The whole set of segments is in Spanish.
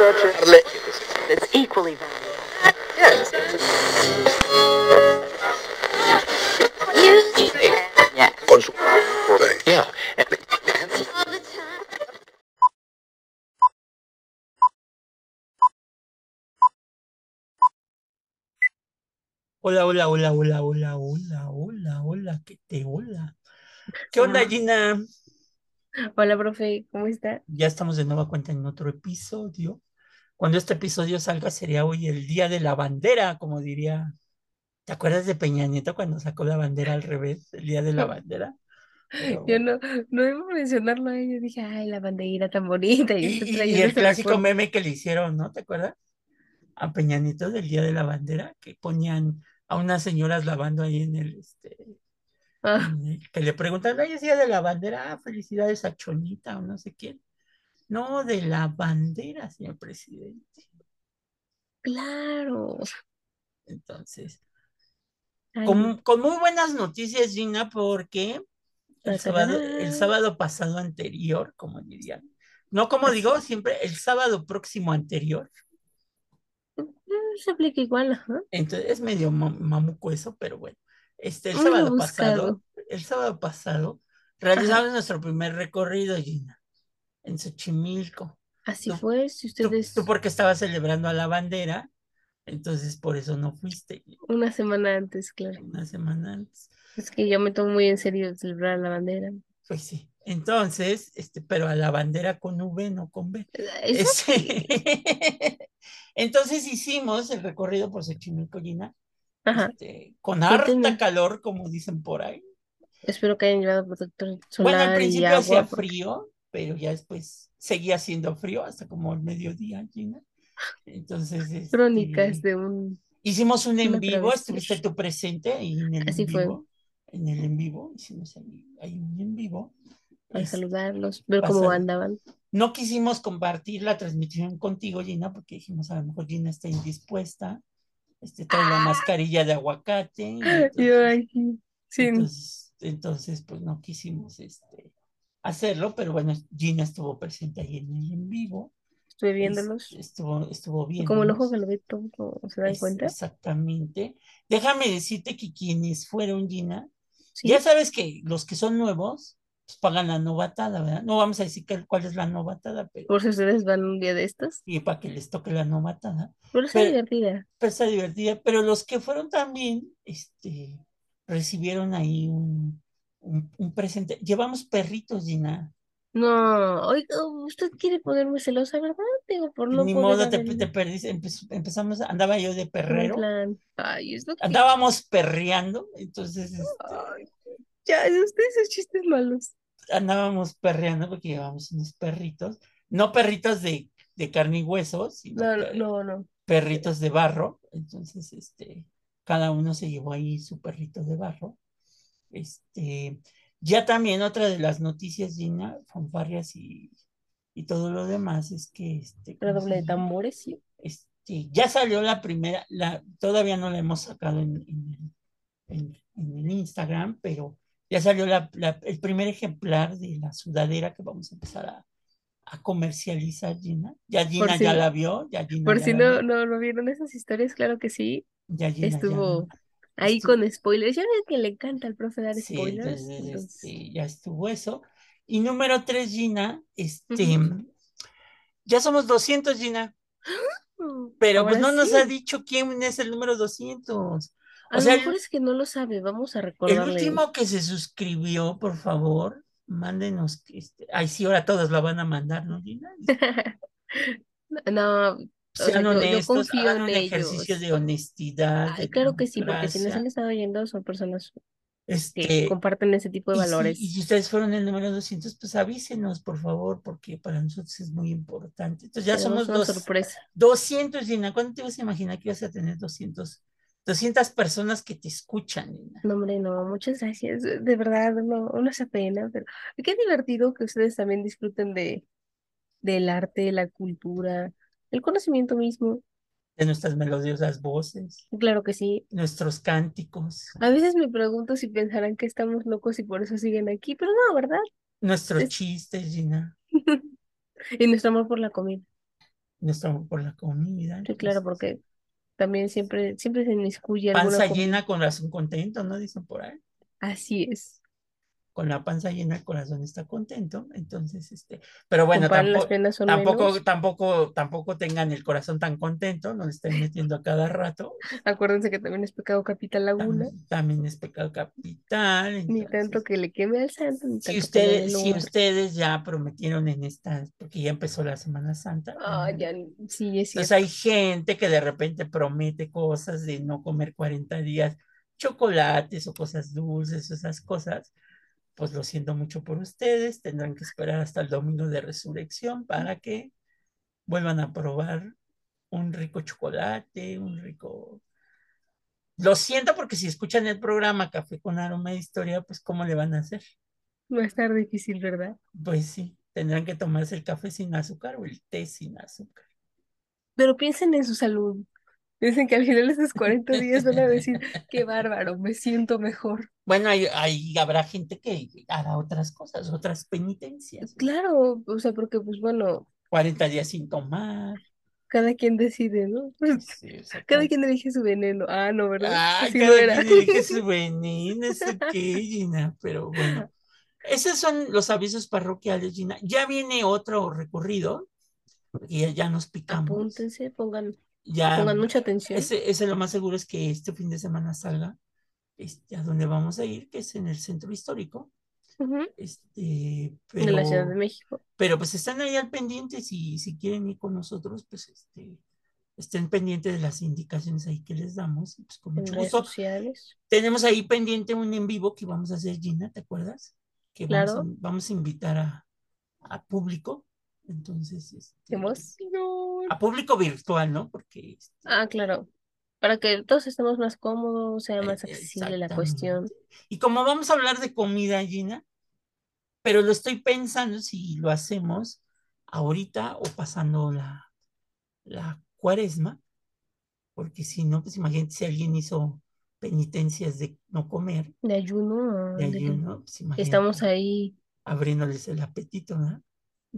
It's equally valuable. Yes. Yeah. con su yeah. Hola, hola, hola, hola, hola, hola, hola, hola, ¿qué te hola? ¿Qué onda. Gina? Hola, profe, ¿cómo está? Ya estamos de nueva cuenta en otro episodio. Cuando este episodio salga sería hoy el Día de la Bandera, como diría. ¿Te acuerdas de Peña Nieto cuando sacó la bandera al revés, el Día de la Bandera? Pero Yo no, no iba a mencionarlo a ella, dije, ay, la bandera tan bonita, y Y, usted y- y trayendo el clásico recuerdo. meme que le hicieron, ¿no? ¿Te acuerdas? A Peña Nieto del Día de la Bandera, que ponían a unas señoras lavando ahí en el, este, Ah, en el- que le preguntan, ¿hoy es Día de la Bandera? Ah, felicidades a Chonita o no sé quién. No, de la bandera, señor presidente. claro. Entonces, con, con muy buenas noticias, Gina, porque el sábado, el tararán. sábado pasado anterior, como dirían, no como digo, siempre el sábado próximo anterior, Mm, Se aplica igual, ajá. entonces es medio ma- mamuco eso, pero bueno, este, el sábado pasado, el sábado pasado, realizamos nuestro primer recorrido, Gina, en Xochimilco. Así Tú- fue, si ustedes tú porque estabas celebrando a la bandera, entonces por eso no fuiste una semana antes, claro. una semana antes. Es que yo me tomo muy en serio celebrar la bandera. Pues sí. Entonces, este, pero a la bandera con V, no con B. Ese- Entonces hicimos el recorrido por Xochimilco, Gina, Ajá. este, con harta calor, como dicen por ahí. Espero que hayan llevado protector Bueno, al solar principio hacía porque- frío, pero ya después seguía haciendo frío hasta como el mediodía, Gina. Entonces, este, Crónicas de un... hicimos un en vivo, estuviste tú presente ahí en el Así en fue. vivo. En el en vivo, hicimos ahí, ahí un en vivo. Para Este, saludarlos, ver cómo andaban. No quisimos compartir la transmisión contigo, Gina, porque dijimos a lo mejor Gina está indispuesta, este, trae la mascarilla de aguacate, y Ah. Yo entonces, aquí, sin... entonces, entonces, pues no quisimos este, hacerlo, pero bueno, Gina estuvo presente ahí en el en vivo, Estuve es- viéndolos. estuvo, estuvo Y como el ojo que lo ve todo, ¿se dan es- cuenta? exactamente. Déjame decirte que quienes fueron, Gina, Sí. ya sabes que los que son nuevos, pues pagan la novatada, ¿verdad? No vamos a decir que- cuál es la novatada, pero Por si ustedes van un día de estos. y para que les toque la novatada. Pero está Pero- divertida. Pero está divertida. Pero los que fueron también, este, recibieron ahí un, un, un presente. Llevamos perritos, Gina. No, oiga, usted quiere ponerme celosa, ¿verdad? Digo, por no Ni poder modo, te, te perdiste. Empe- empezamos, andaba yo de perrero. Ay, es lo que... andábamos perreando, entonces este, Ay, ya, usted esos chistes malos. andábamos perreando porque llevábamos unos perritos, no perritos de, de carne y hueso, sino No, no, per- no, no. perritos de barro. Entonces, este, cada uno se llevó ahí su perrito de barro. Este, ya también otra de las noticias, Gina, fanfarrias y, y todo lo demás es que este, ¿cómo se Redoble de tambores, sí. Este, ya salió la primera, la, todavía no la hemos sacado en, en, en- en el Instagram, pero ya salió la- la- el primer ejemplar de la sudadera que vamos a empezar a, a comercializar, Gina. Ya Gina si ya la vio, ya Gina Por ya si no, no, no vieron esas historias, claro que sí. ya Gina Estuvo ahí estuvo- con spoilers. Ya ves que le encanta al profe dar Sí, spoilers. entonces, entonces- este, ya estuvo eso. Y número tres, Gina, este, ya somos 200, Gina, pero pues no nos sí. ha dicho quién es el número 200. A O lo sea, mejor el, es que no lo sabe, vamos a el recordarle. último que se suscribió, por favor, mándenos, este, ay, sí, ahora todos la van a mandar, ¿no, Gina? No, o sea, Sean yo, yo honestos, confío hagan en un ejercicio de honestidad, Ay, de claro que sí, porque si nos han estado oyendo son personas que Este, comparten ese tipo de Y si, valores. y si ustedes fueron el número 200, pues avísenos, por favor, porque para nosotros es muy importante. Entonces ya Tenemos somos una dos, sorpresa. 200, Gina. ¿Cuándo te ibas a imaginar que ibas a tener 200, 200 personas que te escuchan, Gina? No, hombre, no, muchas gracias. De verdad, no, no se pena, pero qué divertido que ustedes también disfruten de, del arte, la cultura, el conocimiento mismo. De nuestras melodiosas voces, Claro que sí. nuestros cánticos, A veces me pregunto si pensarán que estamos locos y por eso siguen aquí, pero no, ¿verdad? nuestros Es- chistes, Gina. Y nuestro amor por la comida. nuestro por la comida. Sí, claro, porque también siempre, siempre se inmiscuye alguna Panza comida. llena, corazón contento, ¿no? Dicen por ahí. Así es. Con la panza llena, el corazón está contento. Entonces, este, pero bueno, tampoco, tampoco, menos. tampoco, tampoco tengan el corazón tan contento, no le estén metiendo a cada rato. Acuérdense que también es pecado capital la gula. También, también es pecado capital. Ni entonces, tanto que le queme al santo, ni si tanto dé ustedes, si ustedes ya prometieron en esta, porque ya empezó la Semana Santa. Ah, ¿no? ya, sí, es Entonces hay gente que de repente promete cosas de no comer 40 días, chocolates o cosas dulces, esas cosas. Pues lo siento mucho por ustedes, tendrán que esperar hasta el domingo de resurrección para que vuelvan a probar un rico chocolate, un rico... Lo siento porque si escuchan el programa Café con Aroma de Historia, pues ¿cómo le van a hacer? Va a estar difícil, ¿verdad? Pues sí, tendrán que tomarse el café sin azúcar o el té sin azúcar. Pero piensen en su salud. Dicen que al final de esos 40 días van a decir, qué bárbaro, me siento mejor. Bueno, ahí, ahí habrá gente que hará otras cosas, otras penitencias. Claro, o sea, porque pues bueno, 40 días sin tomar. cada quien decide, ¿no? Sí, o sea, Cada quien elige su veneno. Ah, no, ¿verdad? Ah, Así no cada era. quien elige su veneno, eso qué, Gina, pero bueno. Esos son los avisos parroquiales, Gina. Ya viene otro recorrido, ya, ya nos picamos. Apúntense, pongan, Ya, pongan mucha atención. ese, ese lo más seguro es que este fin de semana salga este, a donde vamos a ir, que es en el centro histórico. Este, De la Ciudad de pero, México. pero pues están ahí al pendiente, si, si quieren ir con nosotros, pues este, estén pendientes de las indicaciones ahí que les damos, pues con mucho redes gusto. sociales. Tenemos ahí pendiente un en vivo que vamos a hacer, Gina, ¿te acuerdas? Que vamos a, Claro. vamos a invitar a, a público, entonces, este, ¡Qué emoción! a público virtual, ¿no? Porque este, Ah, claro. Para que todos estemos más cómodos, sea más Eh, accesible la cuestión. Y como vamos a hablar de comida, Gina, pero lo estoy pensando si lo hacemos ahorita o pasando la, la cuaresma, porque si no, pues imagínate si alguien hizo penitencias de no comer, De ayuno, de de- ayuno, pues imagínate, estamos ahí. abriéndoles el apetito, ¿no?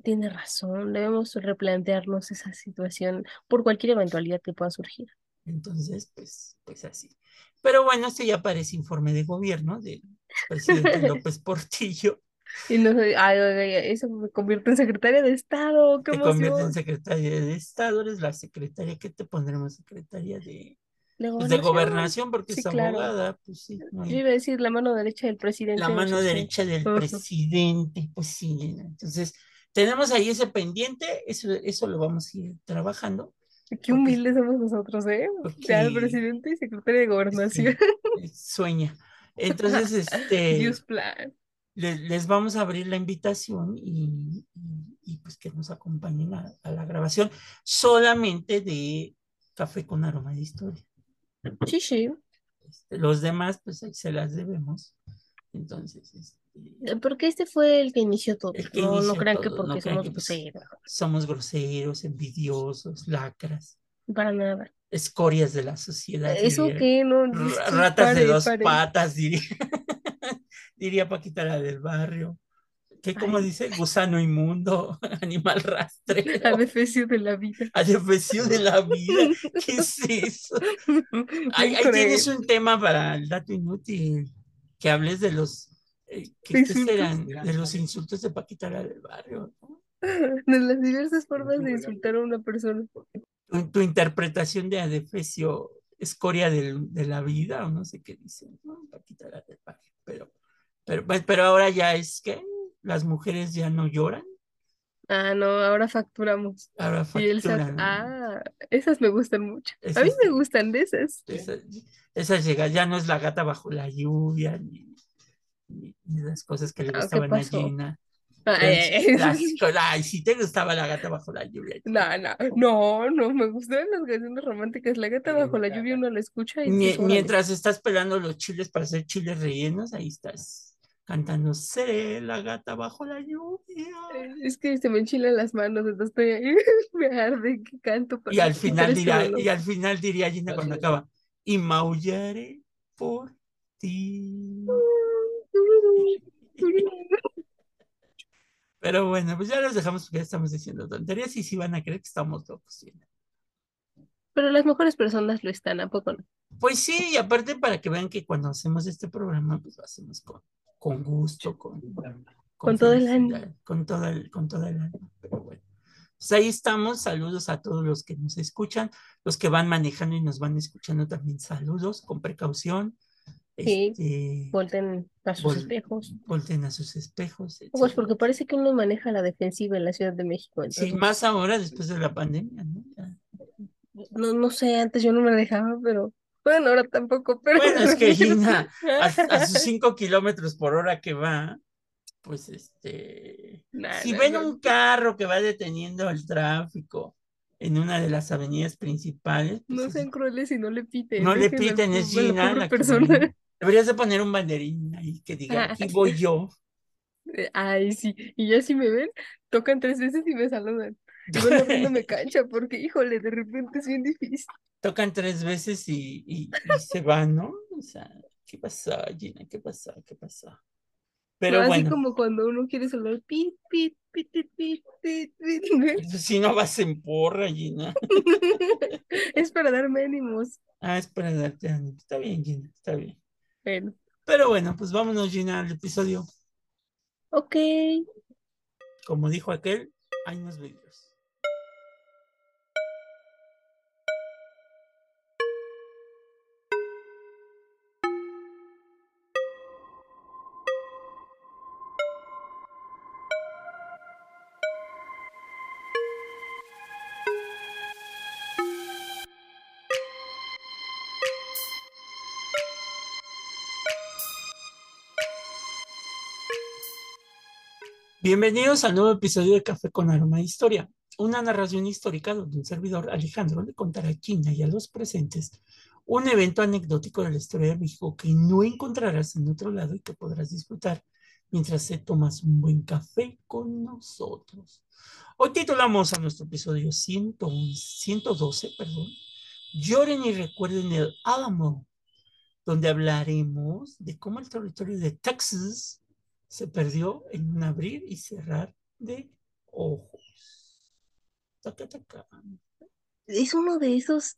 Tiene razón, debemos replantearnos esa situación por cualquier eventualidad que pueda surgir. Entonces, pues, pues así. Pero bueno, este ya parece informe de gobierno del presidente López Portillo. Y no ay, eso me convierte en secretaria de Estado, qué te convierte en secretaria de Estado, eres la secretaria, ¿qué te pondremos? Secretaria de, De pues, de gobernación. porque Sí, es claro. abogada, pues sí, no Yo iba a decir la mano derecha del presidente. la mano derecha del presidente, pues sí, entonces tenemos ahí ese pendiente, eso, eso lo vamos a ir trabajando, Qué porque- humildes somos nosotros, ¿eh? Ya el porque- presidente y secretaria de gobernación. sí, sueña. Entonces, este, Dios plan. le- les, vamos a abrir la invitación y, y- y, pues que nos acompañen a, a la grabación solamente de Café con Aroma de Historia. Sí, sí. Este, los demás, pues ahí se las debemos. Entonces, este, Porque este fue el que inició todo. Que no, no inició crean que todo, porque no crean somos que, pues, groseros. somos groseros, envidiosos, lacras, Para nada. escorias de la sociedad. ¿Eso diría. qué? No, ratas de pare, dos pare. patas, diría. diría Paquita la del barrio. ¿Qué como dice? Gusano inmundo, animal rastrero. Adefesio de la vida. Adefesio de la vida. ¿Qué es eso? Ahí, ahí tienes un tema para el dato inútil. Que hables de los. eh, ¿qué, Insultos. serán? De los insultos de Paquita la del barrio. ¿no? De las diversas formas de insultar a una persona. Tu, tu interpretación de Adefesio, escoria del- de la vida, o no sé qué dicen, ¿no? Paquita la del barrio. Pero, pero, pues, pero ahora ya es que las mujeres ya no lloran, Ah, no, ahora facturamos. ahora Y el SAT, facturan. ah, esas me gustan mucho. A Esas mí me gustan de esas. Esa, esa llega, ya no es la gata bajo la lluvia, ni, ni- ni las cosas que le Ah, ¿qué gustaban a? Gina. Ay, Entonces, ay, ay. las- ay, sí te gustaba la gata bajo la lluvia. No, no, no, no, me gustan las canciones románticas. La gata bajo la lluvia uno la escucha y Mie- mientras estás pelando los chiles para hacer chiles rellenos, ahí estás cantando Seré la gata bajo la lluvia. Es que se me enchilan las manos, entonces estoy ahí, me arde que canto para Y al final dolor. y al final diría Gina cuando acaba, y maullaré por ti. Pero bueno, pues ya los dejamos porque ya estamos diciendo tonterías y si van a creer que estamos locos. Pero las mejores personas lo están, ¿a poco no? Pues sí, y aparte para que vean que cuando hacemos este programa, pues lo hacemos con, con gusto, con, con, todo el ánimo. Con todo el, con todo el ánimo, pero bueno. Pues ahí estamos, saludos a todos los que nos escuchan, los que van manejando y nos van escuchando también, saludos, con precaución. Sí, este, volten a sus espejos. Volten a sus espejos. Pues porque parece que uno maneja la defensiva en la Ciudad de México. Sí, más ahora después de la pandemia, ¿no? No, no sé, antes yo no me dejaba, pero bueno, ahora tampoco. Pero... Bueno, es que Gina, a, sus cinco kilómetros por hora que va, pues este, si ven un carro que va deteniendo el tráfico en una de las avenidas principales. Pues no sean crueles y no le piten. No le piten, es Gina. La persona. Deberías de poner un banderín ahí que diga, aquí voy yo. Ay, sí, y ya si me ven, tocan tres veces y me saludan. Yo me cancha porque, híjole, de repente es bien difícil. Tocan tres veces y, y, se van, ¿no? O sea, ¿qué pasó, Gina? ¿Qué pasó? ¿Qué pasó? Pero bueno. Así como cuando uno quiere pit, pit, pit, pit, pit, pit, pit. Si no vas en porra, Gina. es para darme ánimos. Ah, es para darte ánimos. Está bien, Gina, está bien. Bueno. Pero bueno, pues vámonos, Gina, al episodio. Ok. Como dijo aquel, hay más vídeos. Bienvenidos al nuevo episodio de Café con Aroma de Historia, una narración histórica donde un servidor, Alejandro, le contará a China y a los presentes un evento anecdótico de la historia de México que no encontrarás en otro lado y que podrás disfrutar mientras te tomas un buen café con nosotros. Hoy titulamos a nuestro episodio 112, perdón, Lloren y recuerden el Álamo, donde hablaremos de cómo el territorio de Texas se perdió en un abrir y cerrar de ojos. Es uno de esos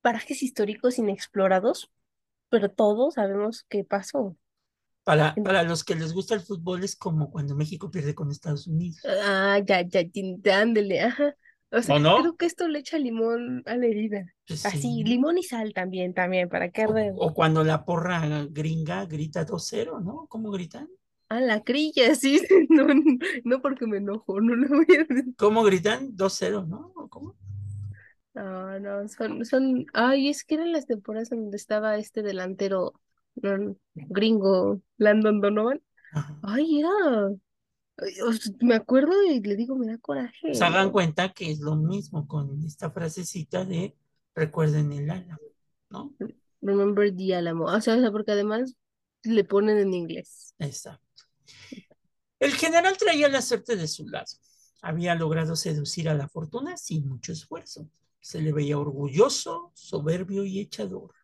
parajes históricos inexplorados, pero todos sabemos qué pasó. Para, para los que les gusta el fútbol es como cuando México pierde con Estados Unidos. Ah, ya, ya, ándele, ajá. O sea, creo que esto le echa limón a la herida. Pues Así, limón y sal también, también, para que o, o, cuando la porra gringa grita 2-0, ¿no? ¿Cómo gritan? Ah, la crilla, sí, no, no porque me enojo, no lo voy a decir. ¿Cómo gritan? 2-0, ¿no? ¿Cómo? No, no, son, son, ay, es que eran las temporadas donde estaba este delantero gringo, Landon Donovan. Ay, era, me acuerdo y le digo, me da coraje. Se hagan cuenta que es lo mismo con esta frasecita de recuerden el álamo, ¿no? Remember the álamo, o sea, porque además le ponen en inglés. Exacto. El general traía la suerte de su lado. Había logrado seducir a la fortuna sin mucho esfuerzo. Se le veía orgulloso, soberbio y echador.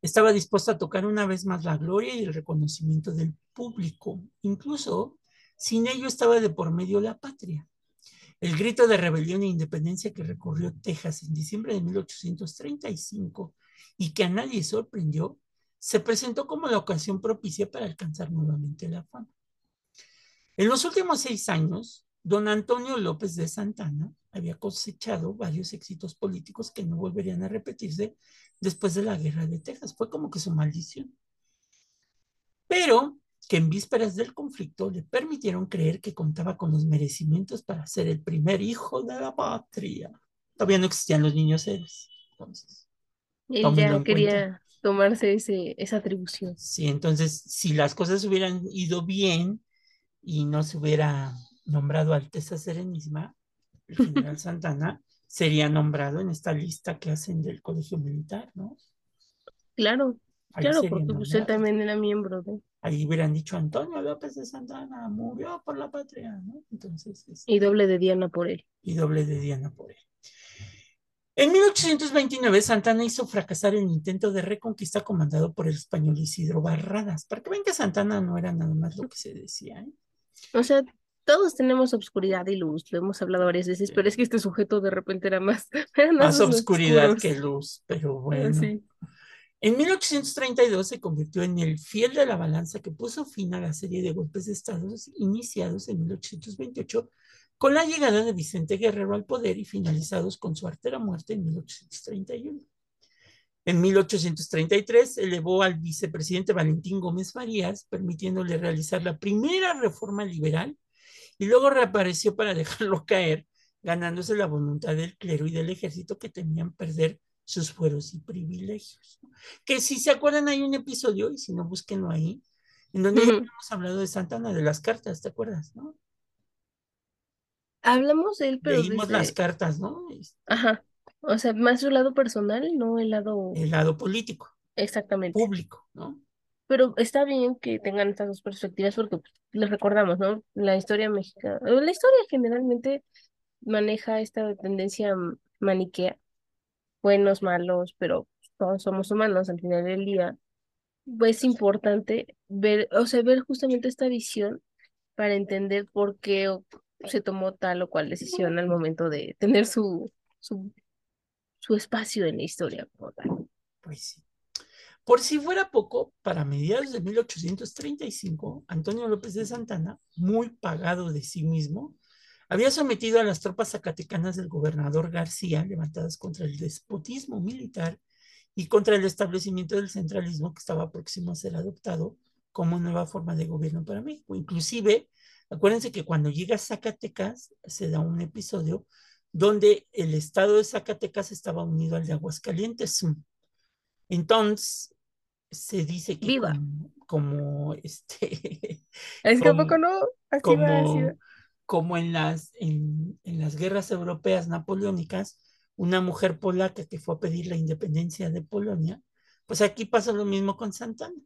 Estaba dispuesto a tocar una vez más la gloria y el reconocimiento del público. Incluso sin ello estaba de por medio la patria. El grito de rebelión e independencia que recorrió Texas en diciembre de 1835 y que a nadie sorprendió, se presentó como la ocasión propicia para alcanzar nuevamente la fama. En los últimos seis años, don Antonio López de Santana había cosechado varios éxitos políticos que no volverían a repetirse después de la guerra de Texas. Fue como que su maldición. Pero que en vísperas del conflicto le permitieron creer que contaba con los merecimientos para ser el primer hijo de la patria. Todavía no existían los niños héroes. Entonces, él ya quería tomarse ese, esa atribución. Sí, entonces, si las cosas hubieran ido bien, y no se hubiera nombrado Alteza Serenísima, el general Santana sería nombrado en esta lista que hacen del Colegio Militar, ¿no? Claro, claro, porque usted también era miembro de... Ahí hubieran dicho Antonio López de Santana murió por la patria, ¿no? Entonces... Y doble de Diana por él. Y doble de Diana por él. En 1829, Santana hizo fracasar el intento de reconquista comandado por el español Isidro Barradas. Para que ven que Santana no era nada más lo que se decía, ¿eh? O sea, todos tenemos obscuridad y luz, lo hemos hablado varias veces, pero es que este sujeto de repente era más, más obscuridad que luz, pero bueno. En 1832 se convirtió en el fiel de la balanza que puso fin a la serie de golpes de Estado iniciados en 1828 con la llegada de Vicente Guerrero al poder y finalizados con su artera muerte en 1831. En 1833 elevó al vicepresidente Valentín Gómez Farías, permitiéndole realizar la primera reforma liberal, y luego reapareció para dejarlo caer, ganándose la voluntad del clero y del ejército que temían perder sus fueros y privilegios. Que si se acuerdan hay un episodio, y si no, búsquenlo ahí, en donde hemos hablado de Santana, de las cartas, ¿te acuerdas, no? Hablamos de él, pero Leímos las cartas, ¿no? Ajá. O sea, más su lado personal, no el lado... El lado político. Exactamente. Público, ¿no? Pero está bien que tengan estas dos perspectivas porque pues, les recordamos, ¿no? La historia mexicana, la historia generalmente maneja esta tendencia maniquea buenos, malos, pero todos somos humanos al final del día, pues es importante ver, o sea, ver justamente esta visión para entender por qué se tomó tal o cual decisión al momento de tener su, su, su espacio en la historia Pues sí. Por si fuera poco, para mediados de 1835, Antonio López de Santana, muy pagado de sí mismo, había sometido a las tropas zacatecanas del gobernador García, levantadas contra el despotismo militar y contra el establecimiento del centralismo que estaba próximo a ser adoptado como nueva forma de gobierno para México. Inclusive, acuérdense que cuando llega a Zacatecas se da un episodio donde el estado de Zacatecas estaba unido al de Aguascalientes. Entonces, se dice que como, este es que poco no así como, como en las, en, las guerras europeas napoleónicas, una mujer polaca que fue a pedir la independencia de Polonia, pues aquí pasa lo mismo con Santana,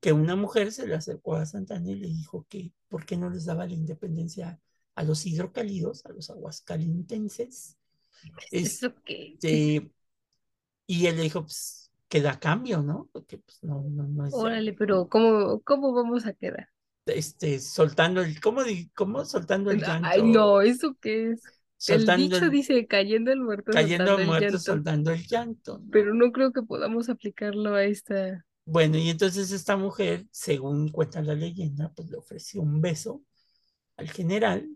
que una mujer se le acercó a Santana y le dijo que por qué no les daba la independencia a los hidrocálidos, a los aguascalentenses. ¿Eso qué? Este, y él le dijo, pues, queda cambio, ¿no? Porque pues no, no, no es... Órale, pero ¿cómo, ¿cómo vamos a quedar? este, soltando el, ¿cómo, cómo soltando el llanto? Ay, no, ¿eso qué es? el dicho dice cayendo el muerto. Cayendo el muerto, soltando el llanto. Pero no creo que podamos aplicarlo a esta. Bueno, y entonces esta mujer, según cuenta la leyenda, pues le ofreció un beso al general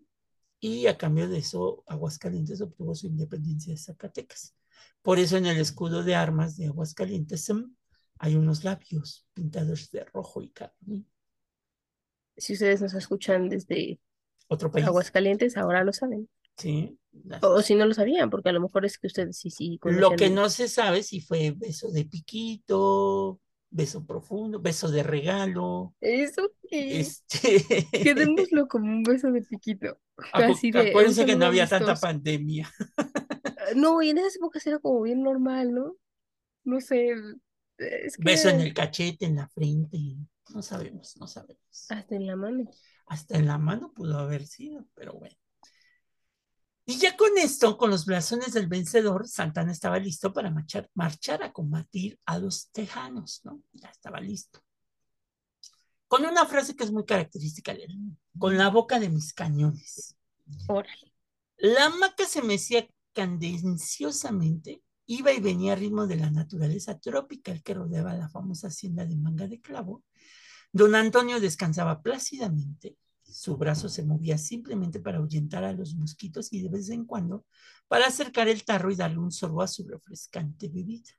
y a cambio de eso Aguascalientes obtuvo su independencia de Zacatecas. Por eso en el escudo de armas de Aguascalientes hay unos labios pintados de rojo y carmín si ustedes nos escuchan desde otro país. Aguascalientes, ahora lo saben. Sí. O, si no lo sabían, porque a lo mejor es que ustedes sí, sí. Lo que no se sabe si fue beso de piquito, beso profundo, beso de regalo. Eso qué. Este... Quedémoslo como un beso de piquito. Casi de, Acuérdense que no había tanta pandemia. Ah, no, y en esas épocas era como bien normal, ¿no? No sé. Beso en el cachete, en la frente. No sabemos, no sabemos. Hasta en la mano. Hasta en la mano pudo haber sido, pero bueno. Y ya con esto, con los blasones del vencedor, Santana estaba listo para marchar, marchar a combatir a los tejanos, ¿no? Ya estaba listo. Con una frase que es muy característica de él, con la boca de mis cañones. Órale. La maca se mecía candenciosamente, iba y venía a ritmo de la naturaleza tropical que rodeaba la famosa hacienda de Manga de Clavo, Don Antonio descansaba plácidamente, su brazo se movía simplemente para ahuyentar a los mosquitos y de vez en cuando para acercar el tarro y darle un sorbo a su refrescante bebida.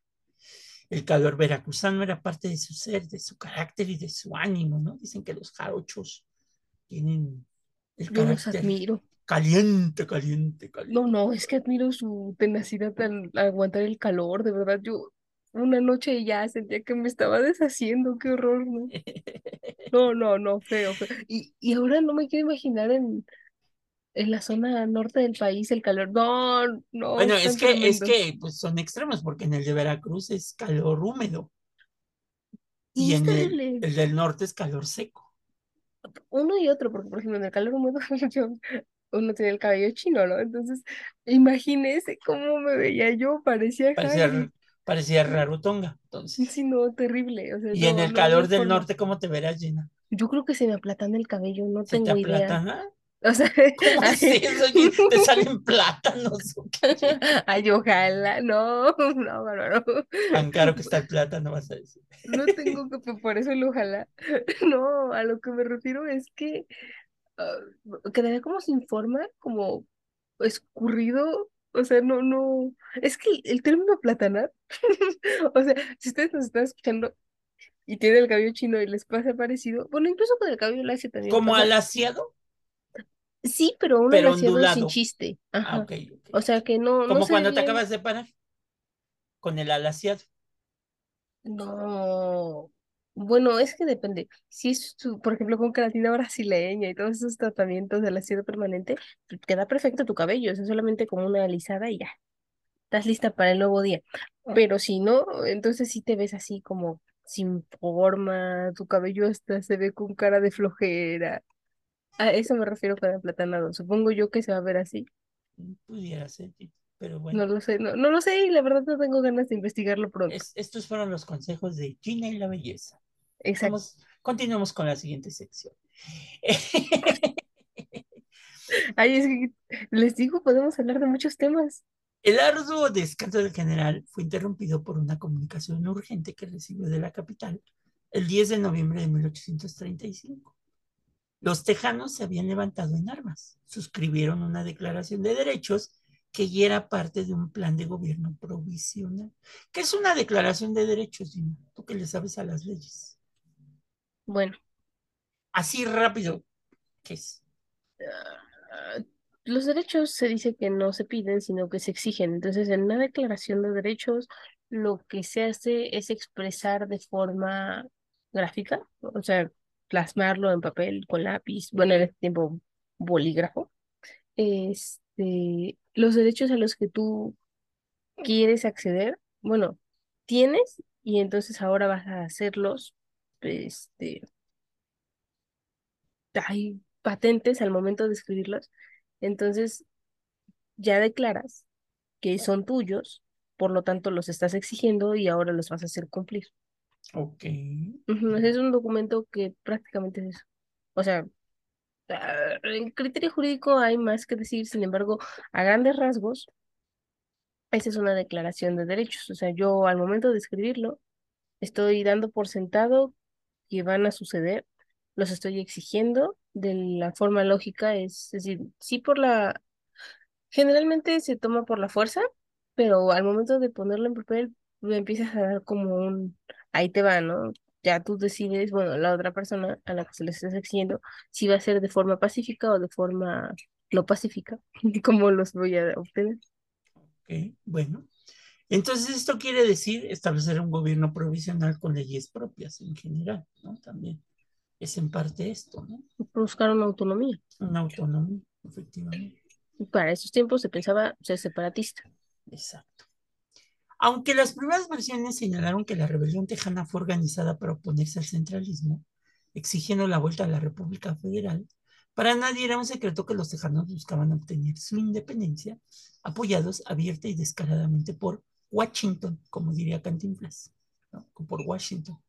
El calor veracruzano era parte de su ser, de su carácter y de su ánimo, ¿no? Dicen que los jarochos tienen el carácter admiro. caliente, caliente, caliente. No, no, es que admiro su tenacidad al aguantar el calor, de verdad. Yo una noche ya sentía que me estaba deshaciendo, qué horror, ¿no? No, no, no, feo, feo. Y, y ahora no me quiero imaginar en, en la zona norte del país el calor. No, no. Bueno, es que, es que pues son extremos, porque en el de Veracruz es calor húmedo. Y, en el, el, del norte es calor seco. Uno y otro, porque por ejemplo en el calor húmedo uno tiene el cabello chino, ¿no? Entonces, imagínese cómo me veía yo, parecía, parecía parecía rarutonga. Entonces. Sí, no, terrible. y en el calor del norte, ¿cómo te verás, Gina? Yo creo que se me aplatana el cabello, no tengo idea. O sea, ¿Cómo eso? Oye, ¿Te salen plátanos? ay, ojalá, no, no, bárbaro. Tan caro que está el plátano, vas a decir. No tengo que, por eso el ojalá. No, a lo que me refiero es que ah, quedaría como sin forma, como escurrido, o sea, no, no, es que el, el término aplatanar, o sea, si ustedes nos están escuchando y tienen el cabello chino y les pasa parecido, bueno, incluso con el cabello lacio también ¿Como pasa. alaciado? Sí, pero un pero alaciado ondulado. sin chiste. Ah, Ajá. ok, ok. O sea que no, no Como sé cuando te acabas de parar. Con el alaciado. No. Bueno, es que depende. Si es, tu- por ejemplo, con queratina brasileña y todos esos tratamientos del ácido permanente, te queda perfecto tu cabello, es solamente como una alisada y ya. Estás lista para el nuevo día. Pero si no, entonces sí te ves así como sin forma, tu cabello hasta se ve con cara de flojera. A eso me refiero con aplatanado. Supongo yo que se va a ver así. Pudiera ser, pero bueno. No lo sé, no, no lo sé y la verdad no tengo ganas de investigarlo pronto. Es- estos fueron los consejos de Gina y la belleza. Exacto. Vamos, continuemos con la siguiente sección. Ay, es que les digo, podemos hablar de muchos temas. El arduo descanso del general fue interrumpido por una comunicación urgente que recibió de la capital el 10 de noviembre de 1835. Los tejanos se habían levantado en armas, suscribieron una declaración de derechos que ya era parte de un plan de gobierno provisional. ¿Qué es una declaración de derechos, Gina? Tú que le sabes a las leyes. Bueno, Así rápido, ¿qué es? ah, los derechos se dice que no se piden, sino que se exigen. Entonces, en una declaración de derechos, lo que se hace es expresar de forma gráfica, o sea, plasmarlo en papel con lápiz, bueno, en este tiempo bolígrafo, este, los derechos a los que tú quieres acceder, bueno, tienes y entonces ahora vas a hacerlos, este, hay patentes al momento de escribirlos, entonces ya declaras que son tuyos, por lo tanto los estás exigiendo y ahora los vas a hacer cumplir. Ok. Es un documento que prácticamente es eso. O sea, ah, en criterio jurídico hay más que decir, sin embargo, a grandes rasgos, esa es una declaración de derechos. O sea, yo al momento de escribirlo, estoy dando por sentado que van a suceder, los estoy exigiendo de la forma lógica, es decir, sí por la, generalmente se toma por la fuerza, pero al momento de ponerlo en papel, empiezas a dar como un, ahí te va, ¿no? Ya tú decides, bueno, la otra persona a la que se le estás exigiendo, si va a ser de forma pacífica o de forma no pacífica, cómo los voy a obtener. Ok, bueno. Entonces, esto quiere decir establecer un gobierno provisional con leyes propias en general, ¿no? También es en parte esto, ¿no? Buscar una autonomía. Una autonomía, efectivamente. Para esos tiempos se pensaba ser separatista. Exacto. Aunque las primeras versiones señalaron que la rebelión tejana fue organizada para oponerse al centralismo, exigiendo la vuelta a la República Federal, para nadie era un secreto que los tejanos buscaban obtener su independencia, apoyados abierta y descaradamente por Washington, como diría Cantinflas, ¿no? por Washington.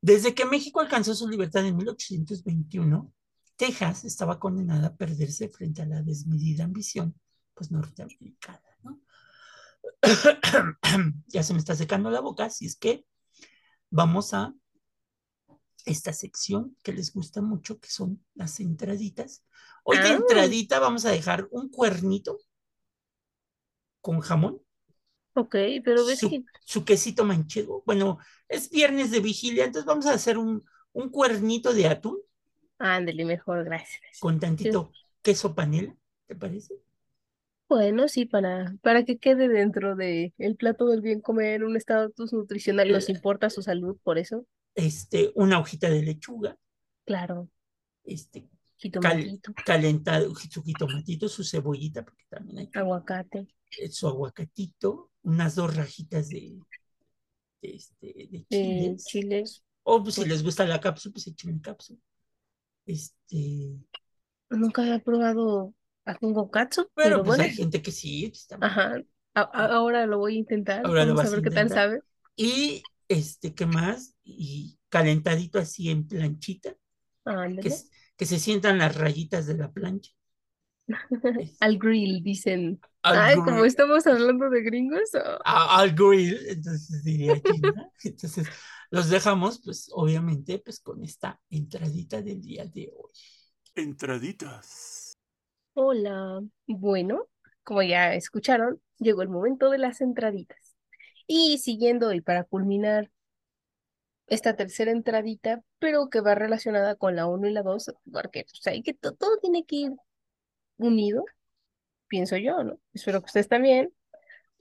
Desde que México alcanzó su libertad en 1821, Texas estaba condenada a perderse frente a la desmedida ambición pues, norteamericana. ¿no? ya se me está secando la boca, así es que vamos a esta sección que les gusta mucho, que son las entraditas. Hoy de Ah. entradita vamos a dejar un cuernito con jamón, Ok, pero ves su, que su quesito manchego. Bueno, es viernes de vigilia, entonces vamos a hacer un, un cuernito de atún. Ándale, mejor, gracias. con tantito queso panela, ¿te parece? Bueno, sí, para, para que quede dentro de el plato del bien comer, un estatus nutricional, nos importa su salud, por eso, Este, una hojita de lechuga, claro, este, cal- jitomatito, calentado, su jitomatito, su cebollita, porque también hay aguacate, eh, su aguacatito, unas dos rajitas de, de, este, de eh, chiles. O pues, si pues- les gusta la cápsula, pues echen cápsula. Este, Nunca había probado atún con katsu, pero pero pues bueno, hay gente que sí, pues, ajá, a- ahora lo voy a intentar, Ahora vamos a vas a ver qué tal sabe. Y este, ¿qué más? Y calentadito así en planchita, que se sientan las rayitas de la plancha. Al grill, dicen. Ay, como estamos hablando de gringos. Al grill, entonces diría Entonces, los dejamos, pues, obviamente, pues, con esta entradita del día de hoy. Entraditas. Hola. Bueno, como ya escucharon, llegó el momento de las entraditas. Y siguiendo y para culminar esta tercera entradita, pero que va relacionada con la 1 y la 2, porque pues, hay que todo tiene que ir unido, pienso yo, ¿no? Espero que ustedes también.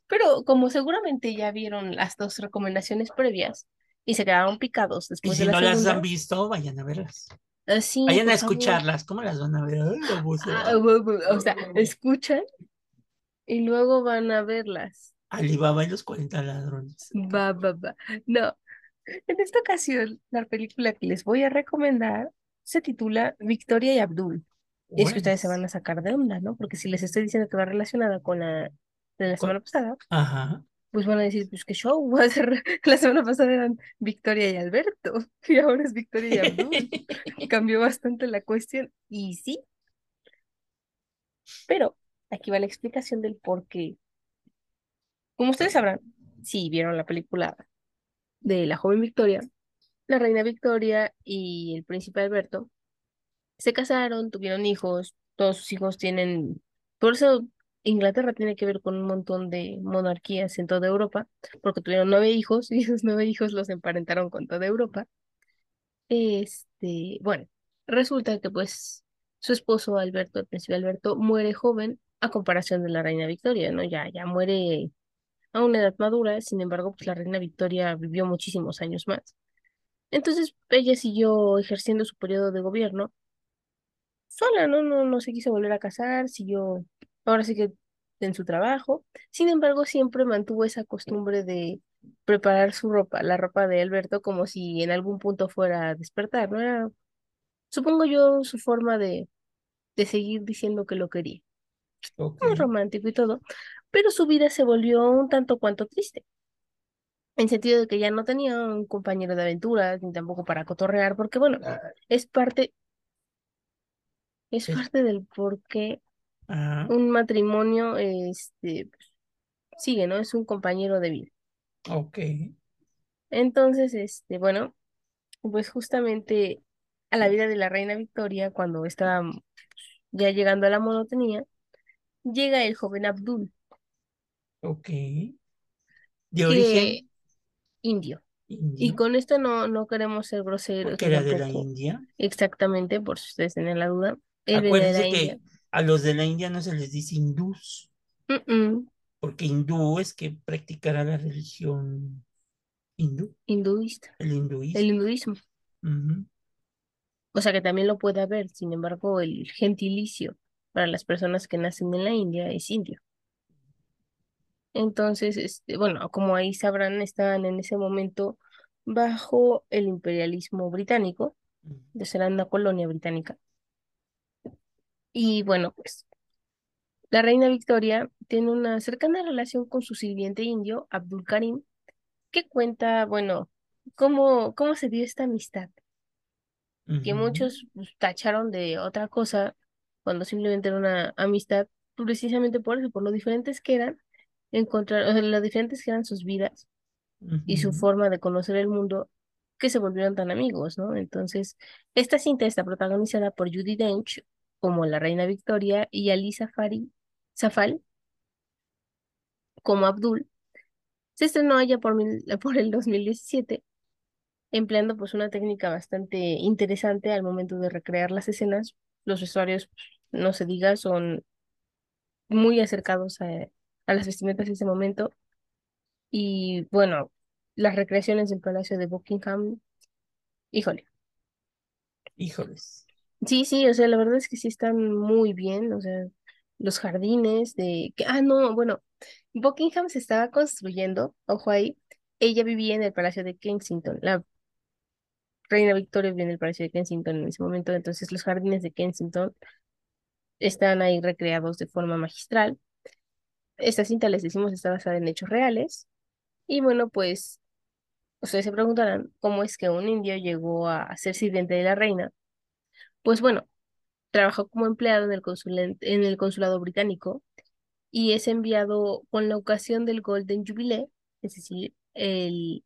Pero como seguramente ya vieron las dos recomendaciones previas y se quedaron picados después y si no las han visto, vayan a verlas. Ah, vayan a escucharlas. ¿Cómo las van a ver? Ah, o sea, escuchan y luego van a verlas. Alibaba y los 40 ladrones. Va, va, va. No. En esta ocasión, la película que les voy a recomendar se titula Victoria y Abdul. Y es que ustedes se van a sacar de onda, ¿no? Porque si les estoy diciendo que va relacionada con la de la semana pasada, Ajá. pues van a decir, pues qué show, va a ser... la semana pasada eran Victoria y Alberto, y ahora es Victoria y Abdul. Cambió bastante la cuestión, y sí. Pero aquí va la explicación del por qué. Como ustedes sabrán, si vieron la película de la joven Victoria, la reina Victoria y el príncipe Alberto se casaron, tuvieron hijos, todos sus hijos tienen, por eso Inglaterra tiene que ver con un montón de monarquías en toda Europa, porque tuvieron nueve hijos y esos nueve hijos los emparentaron con toda Europa. Este, bueno, resulta que pues su esposo Alberto, el príncipe Alberto, muere joven a comparación de la reina Victoria, ¿no? Ya, ya muere a una edad madura, sin embargo, pues la reina Victoria vivió muchísimos años más. Entonces, ella siguió ejerciendo su periodo de gobierno sola, ¿no? No, no se quiso volver a casar, siguió, ahora sí que en su trabajo. Sin embargo, siempre mantuvo esa costumbre de preparar su ropa, la ropa de Alberto, como si en algún punto fuera a despertar, ¿no? Era, supongo yo, su forma de, de seguir diciendo que lo quería. Muy romántico y todo, pero su vida se volvió un tanto cuanto triste. En sentido de que ya no tenía un compañero de aventuras, ni tampoco para cotorrear, porque bueno, es parte, es parte del por qué un matrimonio este, sigue, ¿no? Es un compañero de vida. Ok. Entonces, este, bueno, pues justamente a la vida de la reina Victoria, cuando estaba ya llegando a la monotonía, llega el joven Abdul. Ok. ¿De origen? Indio. Y con esto no, no queremos ser groseros. ¿Porque era de la India? Exactamente, por si ustedes tienen la duda. Acuérdense que a los de la India no se les dice hindús. Porque hindú es que practicará la religión hindú. Hinduista. El hinduismo. El hinduismo. O sea que también lo puede haber, sin embargo, el gentilicio para las personas que nacen en la India es indio. Entonces, este, bueno, como ahí sabrán, estaban en ese momento bajo el imperialismo británico, de ser una colonia británica. Y bueno, pues la reina Victoria tiene una cercana relación con su sirviente indio, Abdul Karim, que cuenta, bueno, cómo, cómo se dio esta amistad, que muchos pues, tacharon de otra cosa cuando simplemente era una amistad, precisamente por eso, por lo diferentes que eran, encontrar, o sea, lo diferentes que eran sus vidas y su forma de conocer el mundo, que se volvieron tan amigos, ¿no? Entonces, esta cinta está protagonizada por Judy Dench, como la reina Victoria y Ali Safari, Safal como Abdul. Se estrenó allá por, por el 2017, empleando pues una técnica bastante interesante al momento de recrear las escenas. Los vestuarios, no se diga, son muy acercados a, a las vestimentas de ese momento. Y bueno, las recreaciones del Palacio de Buckingham, híjole. Híjoles. Sí, sí, o sea, la verdad es que sí están muy bien, o sea, los jardines de... Ah, no, bueno, Buckingham se estaba construyendo, ojo ahí, ella vivía en el Palacio de Kensington, la reina Victoria vivía en el Palacio de Kensington en ese momento, entonces los jardines de Kensington están ahí recreados de forma magistral. Esta cinta, les decimos, está basada en hechos reales. Y bueno, pues ustedes se preguntarán cómo es que un indio llegó a ser sirviente de la reina Pues bueno, trabajó como empleado en el en el consulado británico y es enviado con la ocasión del Golden Jubilee, es decir, el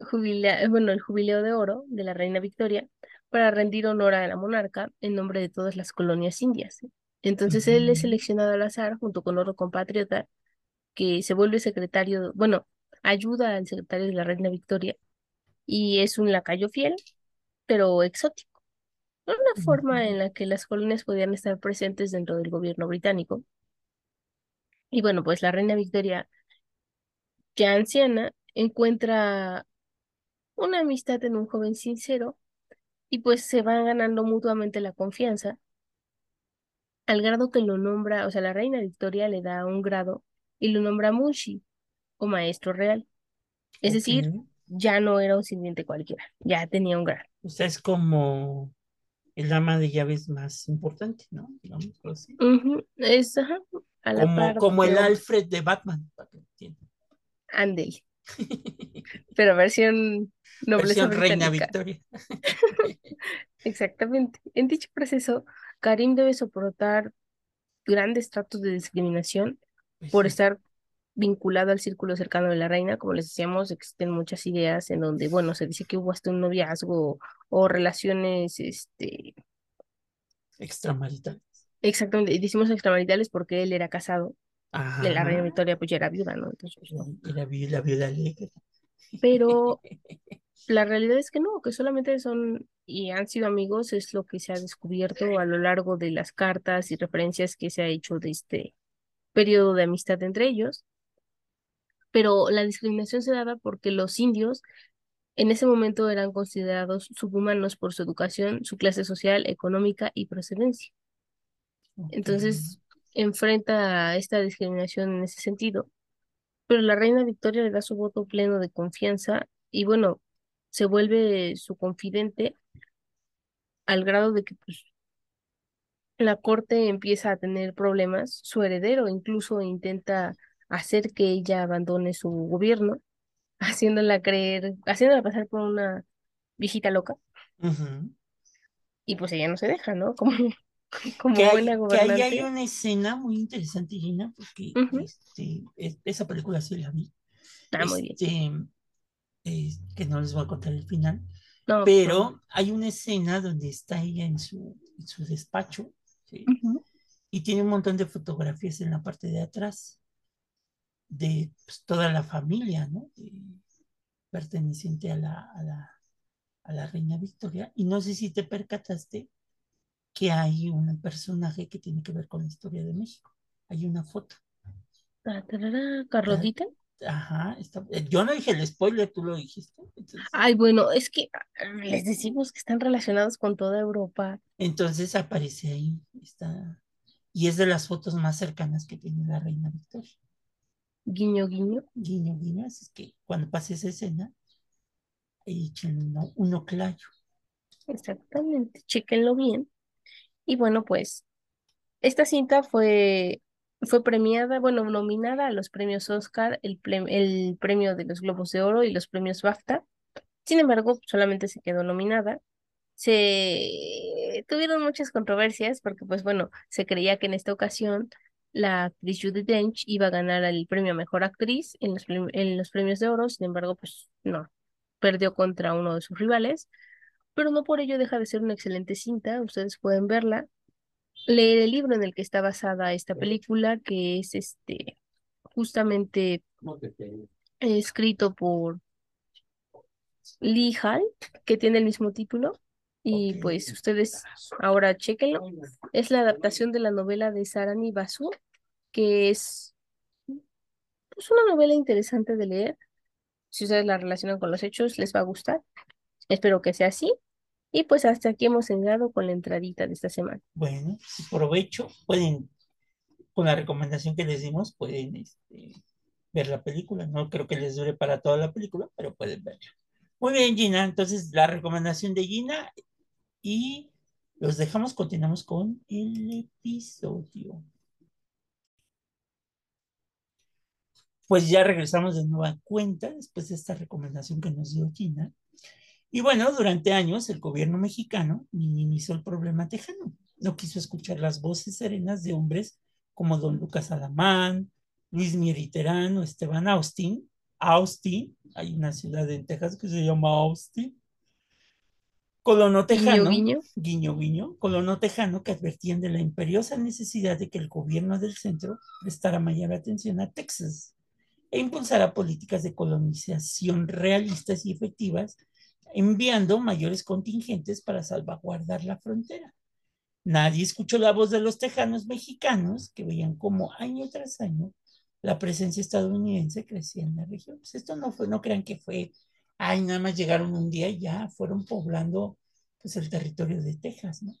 jubilea- bueno, el jubileo de oro de la reina Victoria, para rendir honor a la monarca en nombre de todas las colonias indias. Entonces él es seleccionado al azar junto con otro compatriota que se vuelve secretario, bueno, ayuda al secretario de la reina Victoria y es un lacayo fiel, pero exótico. Una forma en la que las colonias podían estar presentes dentro del gobierno británico. Y bueno, pues la reina Victoria, ya anciana, encuentra una amistad en un joven sincero y pues se van ganando mutuamente la confianza, al grado que lo nombra, o sea, la reina Victoria le da un grado y lo nombra Munshi o maestro real. Es decir, ya no era un sirviente cualquiera, ya tenía un grado. O sea, es como el ama de llaves más importante, ¿no? Digamos así. Ujú, Es, ajá, a la Como, par como el Alfred de Batman, para que entiendan. Andel, pero versión nobleza Versión Reina. Victoria. Exactamente. En dicho proceso, Karim debe soportar grandes tratos de discriminación por estar vinculado al círculo cercano de la reina. Como les decíamos, existen muchas ideas en donde, bueno, se dice que hubo hasta un noviazgo o relaciones, este, Extramaritales. exactamente, y decimos extramaritales porque él era casado, de la reina Ajá. Victoria pues ya era viuda, ¿no? Entonces. Era vi- la viuda alegre. Pero la realidad es que no, que solamente son y han sido amigos, es lo que se ha descubierto a lo largo de las cartas y referencias que se ha hecho de este periodo de amistad entre ellos. Pero la discriminación se daba porque los indios en ese momento eran considerados subhumanos por su educación, su clase social, económica y procedencia. Entonces, enfrenta esta discriminación en ese sentido. Pero la reina Victoria le da su voto pleno de confianza y bueno, se vuelve su confidente al grado de que pues, la corte empieza a tener problemas. Su heredero incluso intenta hacer que ella abandone su gobierno, haciéndola creer, haciéndola pasar por una viejita loca. Y pues ella no se deja, ¿no? Como, como Que, buena hay, que ahí hay gobernante. una escena muy interesante, Gina, porque este, es- esa película sí la vi. Ah, muy bien. Este, es- que no les voy a contar el final, No, pero no. hay una escena donde está ella en su, en su despacho, y tiene un montón de fotografías en la parte de atrás de pues, toda la familia, ¿no? De- perteneciente a la, a la, a la reina Victoria. Y no sé si te percataste que hay un personaje que tiene que ver con la historia de México. Hay una foto. Carlotita. Ajá, está- eh, yo no dije el spoiler, tú lo dijiste. Entonces, Ay, bueno, es que ah, les decimos que están relacionados con toda Europa. entonces aparece ahí. Está, y es de las fotos más cercanas que tiene la reina Victoria. Guiño, guiño. Guiño, guiño. Así es que cuando pase esa escena, echen uno, uno clayo. Exactamente. Chéquenlo bien. Y bueno, pues esta cinta fue, fue premiada, bueno, nominada a los premios Oscar, el, pre- el premio de los Globos de Oro y los premios BAFTA. Sin embargo, solamente se quedó nominada. Se tuvieron muchas controversias porque, pues bueno, se creía que en esta ocasión la actriz Judi Dench iba a ganar el premio a Mejor Actriz en los, en los premios de oro. Sin embargo, pues no, perdió contra uno de sus rivales, pero no por ello deja de ser una excelente cinta. Ustedes pueden verla leer el libro en el que está basada esta película, que es este justamente escrito por Lee Hall, que tiene el mismo título. Y pues ustedes ahora chequenlo. Es la adaptación de la novela de Sarani Basu, que es pues, una novela interesante de leer. Si ustedes la relacionan con los hechos, les va a gustar. Espero que sea así. Y pues hasta aquí hemos llegado con la entradita de esta semana. Bueno, provecho, pueden, con la recomendación que les dimos, pueden este, ver la película. No creo que les dure para toda la película, pero pueden verla. Muy bien, Gina. Entonces, la recomendación de Gina y los dejamos, continuamos con el episodio. Pues ya regresamos de nueva cuenta después de esta recomendación que nos dio Gina. Y bueno, durante años el gobierno mexicano minimizó el problema tejano. No quiso escuchar las voces serenas de hombres como don Lucas Alamán, Luis Miriterán o Esteban Austin. Austin, hay una ciudad en Texas que se llama Austin. Colono Tejano, Guiño, guiño. guiño, guiño, colono tejano que advertían de la imperiosa necesidad de que el gobierno del centro prestara mayor atención a Texas e impulsara políticas de colonización realistas y efectivas, enviando mayores contingentes para salvaguardar la frontera. Nadie escuchó la voz de los tejanos mexicanos que veían como año tras año la presencia estadounidense crecía en la región. Pues esto no fue, no crean que fue, ay, nada más llegaron un día y ya fueron poblando pues el territorio de Texas, ¿no?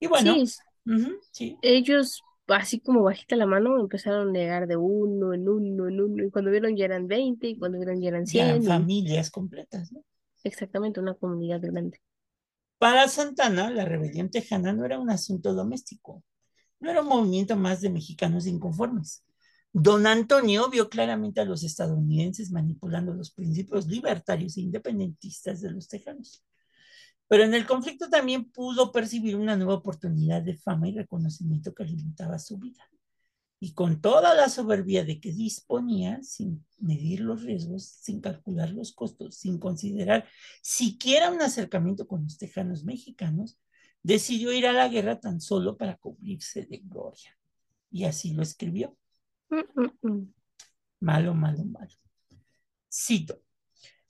Y bueno, Sí, ujú, sí, ellos, así como bajita la mano, empezaron a llegar de uno en uno en uno, y cuando vieron ya eran 20, y cuando vieron ya eran ya eran 100, y familias completas, ¿no? exactamente una comunidad grande. Para Santana, la rebelión tejana no era un asunto doméstico, no era un movimiento más de mexicanos inconformes. Don Antonio vio claramente a los estadounidenses manipulando los principios libertarios e independentistas de los tejanos. Pero en el conflicto también pudo percibir una nueva oportunidad de fama y reconocimiento que alimentaba su vida. Y con toda la soberbia de que disponía, sin medir los riesgos, sin calcular los costos, sin considerar siquiera un acercamiento con los tejanos mexicanos, decidió ir a la guerra tan solo para cubrirse de gloria. Y así lo escribió. Mm, mm, mm. Malo, malo, malo. Cito.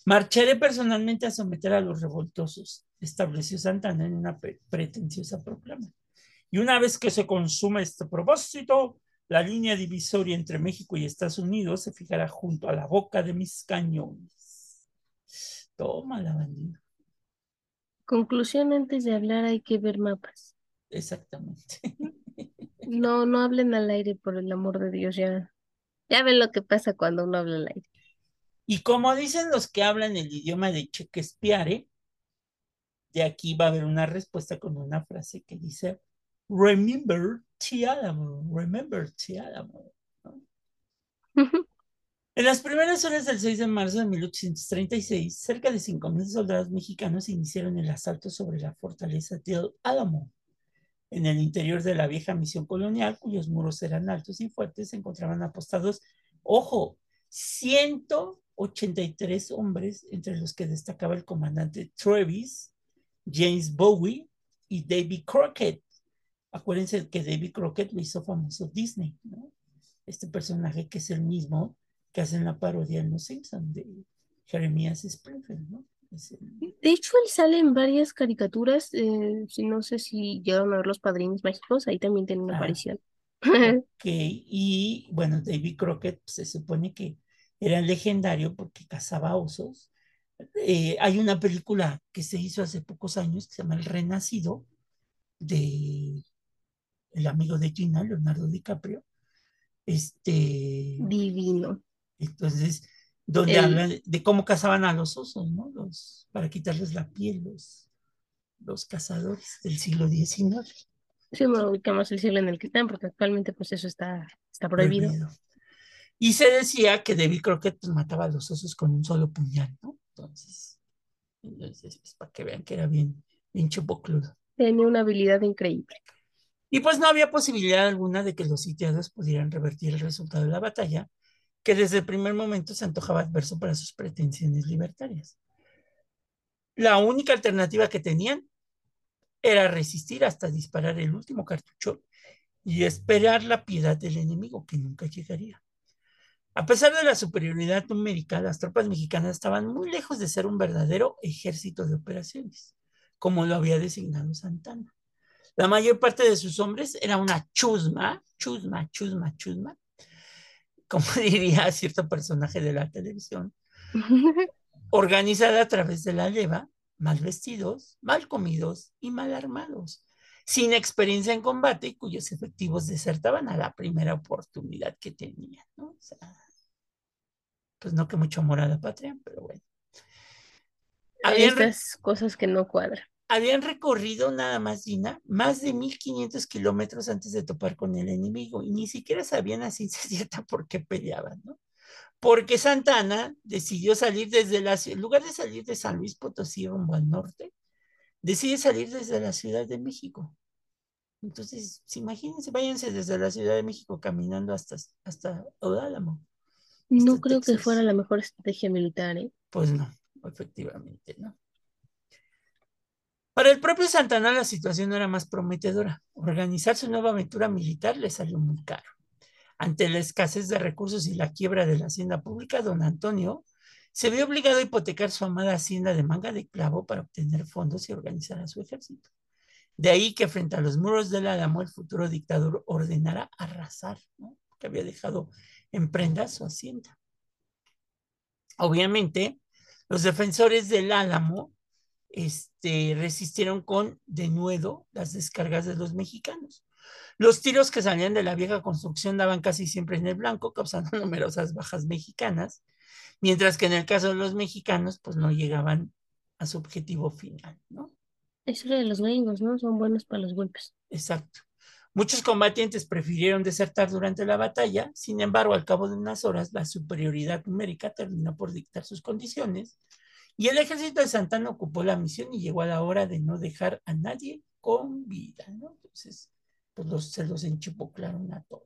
Marcharé personalmente a someter a los revoltosos, estableció Santana en una pre pretenciosa proclama. Y una vez que se consume este propósito, la línea divisoria entre México y Estados Unidos se fijará junto a la boca de mis cañones. Toma la bandida. Conclusión, antes de hablar hay que ver mapas. Exactamente. No, no hablen al aire, por el amor de Dios, ya. Ya ven lo que pasa cuando uno habla al aire. Y como dicen los que hablan el idioma de Shakespeare, de aquí va a haber una respuesta con una frase que dice, Remember Te Alamo, remember Te Alamo. ¿no? En las primeras horas del 6 de marzo de 1836, cerca de 5.000 soldados mexicanos iniciaron el asalto sobre la fortaleza del Álamo. En el interior de la vieja misión colonial, cuyos muros eran altos y fuertes, se encontraban apostados, ojo, 183 hombres, entre los que destacaba el comandante Travis, James Bowie y David Crockett. Acuérdense que David Crockett lo hizo famoso Disney, ¿no? Este personaje que es el mismo que hacen la parodia en Los Simpsons de Jeremías Springfield, ¿no? El... De hecho, él sale en varias caricaturas. eh, no sé si llegaron a ver Los Padrinos Mágicos, ahí también tiene una Ah. aparición. Ok, y bueno, David Crockett pues, se supone que era legendario porque cazaba osos. Eh, hay una película que se hizo hace pocos años que se llama El Renacido, de el amigo de Gina, Leonardo DiCaprio. Este, Divino. entonces, donde El- habla de, cómo cazaban a los osos, ¿no? Los, para quitarles la piel, los, los cazadores del siglo XIX. Sí, me ubicamos el siglo en el que están, porque actualmente pues eso está, está prohibido. prohibido. Y se decía que David Crockett pues, mataba a los osos con un solo puñal, ¿no? Entonces, entonces pues, para que vean que era bien, bien chupocludo. Tenía una habilidad increíble. Y pues no había posibilidad alguna de que los sitiados pudieran revertir el resultado de la batalla, que desde el primer momento se antojaba adverso para sus pretensiones libertarias. La única alternativa que tenían era resistir hasta disparar el último cartucho y esperar la piedad del enemigo, que nunca llegaría. A pesar de la superioridad numérica, las tropas mexicanas estaban muy lejos de ser un verdadero ejército de operaciones, como lo había designado Santana. La mayor parte de sus hombres era una chusma, chusma, chusma, chusma, como diría cierto personaje de la televisión, organizada a través de la leva, mal vestidos, mal comidos y mal armados, sin experiencia en combate y cuyos efectivos desertaban a la primera oportunidad que tenían, ¿no? O sea, pues no que mucho amor a la patria, pero bueno. Habían, Estas cosas que no cuadran. habían recorrido nada más, Gina, más de 1500 kilómetros antes de topar con el enemigo y ni siquiera sabían a ciencia cierta por qué peleaban, ¿no? porque Santana decidió salir desde la ciudad, en lugar de salir de San Luis Potosí rumbo al norte, decide salir desde la Ciudad de México. Entonces, imagínense, váyanse desde la Ciudad de México caminando hasta, hasta Odálamo. No creo que fuera la mejor estrategia militar, ¿eh? Pues no, efectivamente, ¿no? Para el propio Santana la situación no era más prometedora. Organizar su nueva aventura militar le salió muy caro. Ante la escasez de recursos y la quiebra de la hacienda pública, don Antonio se vio obligado a hipotecar su amada hacienda de manga de clavo para obtener fondos y organizar a su ejército. De ahí que frente a los muros del Álamo el futuro dictador ordenara arrasar, ¿no? que había dejado en prenda su hacienda. Obviamente, los defensores del Álamo este, resistieron con denuedo las descargas de los mexicanos. Los tiros que salían de la vieja construcción daban casi siempre en el blanco, causando numerosas bajas mexicanas, mientras que en el caso de los mexicanos, pues no llegaban a su objetivo final, ¿no? Eso de los gringos, ¿no? Son buenos para los golpes. Exacto. Muchos combatientes prefirieron desertar durante la batalla, sin embargo, al cabo de unas horas, la superioridad numérica terminó por dictar sus condiciones y el ejército de Santana ocupó la misión y llegó a la hora de no dejar a nadie con vida. Entonces, pues los, se los enchipoclaron a todos.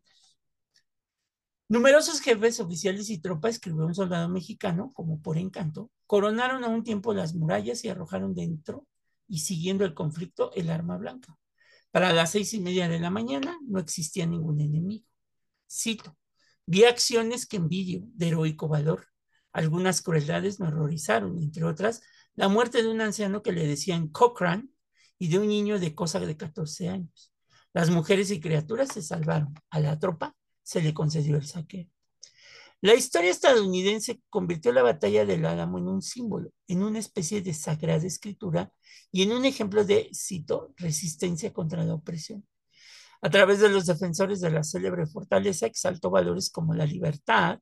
Numerosos jefes, oficiales y tropas, escribió un soldado mexicano, como por encanto, coronaron a un tiempo las murallas y arrojaron dentro y siguiendo el conflicto el arma blanca. Para las seis y media de la mañana no existía ningún enemigo. Cito, vi acciones que envidio de heroico valor. Algunas crueldades me horrorizaron, entre otras, la muerte de un anciano que le decían Cochrane y de un niño de cosa de 14 años. Las mujeres y criaturas se salvaron. A la tropa se le concedió el saqueo. La historia estadounidense convirtió la batalla del Álamo en un símbolo, en una especie de sagrada escritura y en un ejemplo de, cito, resistencia contra la opresión. A través de los defensores de la célebre fortaleza exaltó valores como la libertad,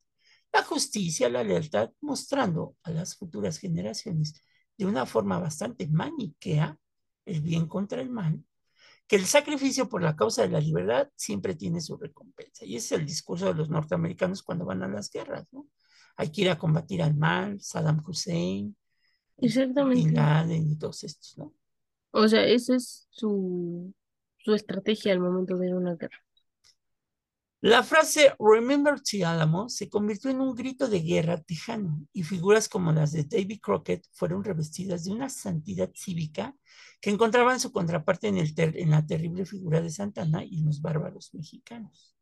la justicia, la lealtad, mostrando a las futuras generaciones de una forma bastante maniquea el bien contra el mal que el sacrificio por la causa de la libertad siempre tiene su recompensa. Y ese es el discurso de los norteamericanos cuando van a las guerras, ¿no? Hay que ir a combatir al mal, Saddam Hussein, Exactamente. Bin Laden y todos estos, ¿no? O sea, esa es su, su estrategia al momento de una guerra. La frase Remember the Alamo se convirtió en un grito de guerra tejano y figuras como las de David Crockett fueron revestidas de una santidad cívica que encontraban su contraparte en, la terrible figura de Santana y en los bárbaros mexicanos.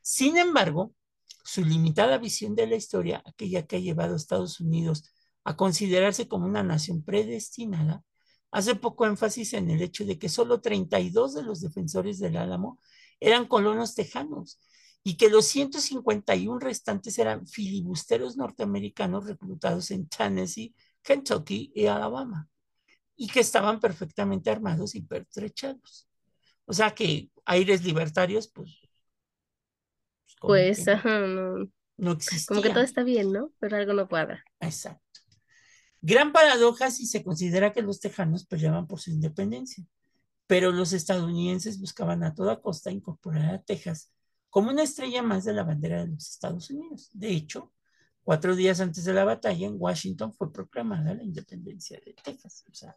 Sin embargo, su limitada visión de la historia, aquella que ha llevado a Estados Unidos a considerarse como una nación predestinada, hace poco énfasis en el hecho de que solo 32 de los defensores del Álamo eran colonos tejanos y que los 151 restantes eran filibusteros norteamericanos reclutados en Tennessee, Kentucky y Alabama y que estaban perfectamente armados y pertrechados. O sea que aires libertarios, pues... Pues, ajá, no, no existían. como que todo está bien, ¿no? Pero algo no cuadra. Exacto. Gran paradoja si se considera que los tejanos peleaban por su independencia pero los estadounidenses buscaban a toda costa incorporar a Texas como una estrella más de la bandera de los Estados Unidos. De hecho, cuatro días antes de la batalla, en Washington fue proclamada la independencia de Texas. O sea,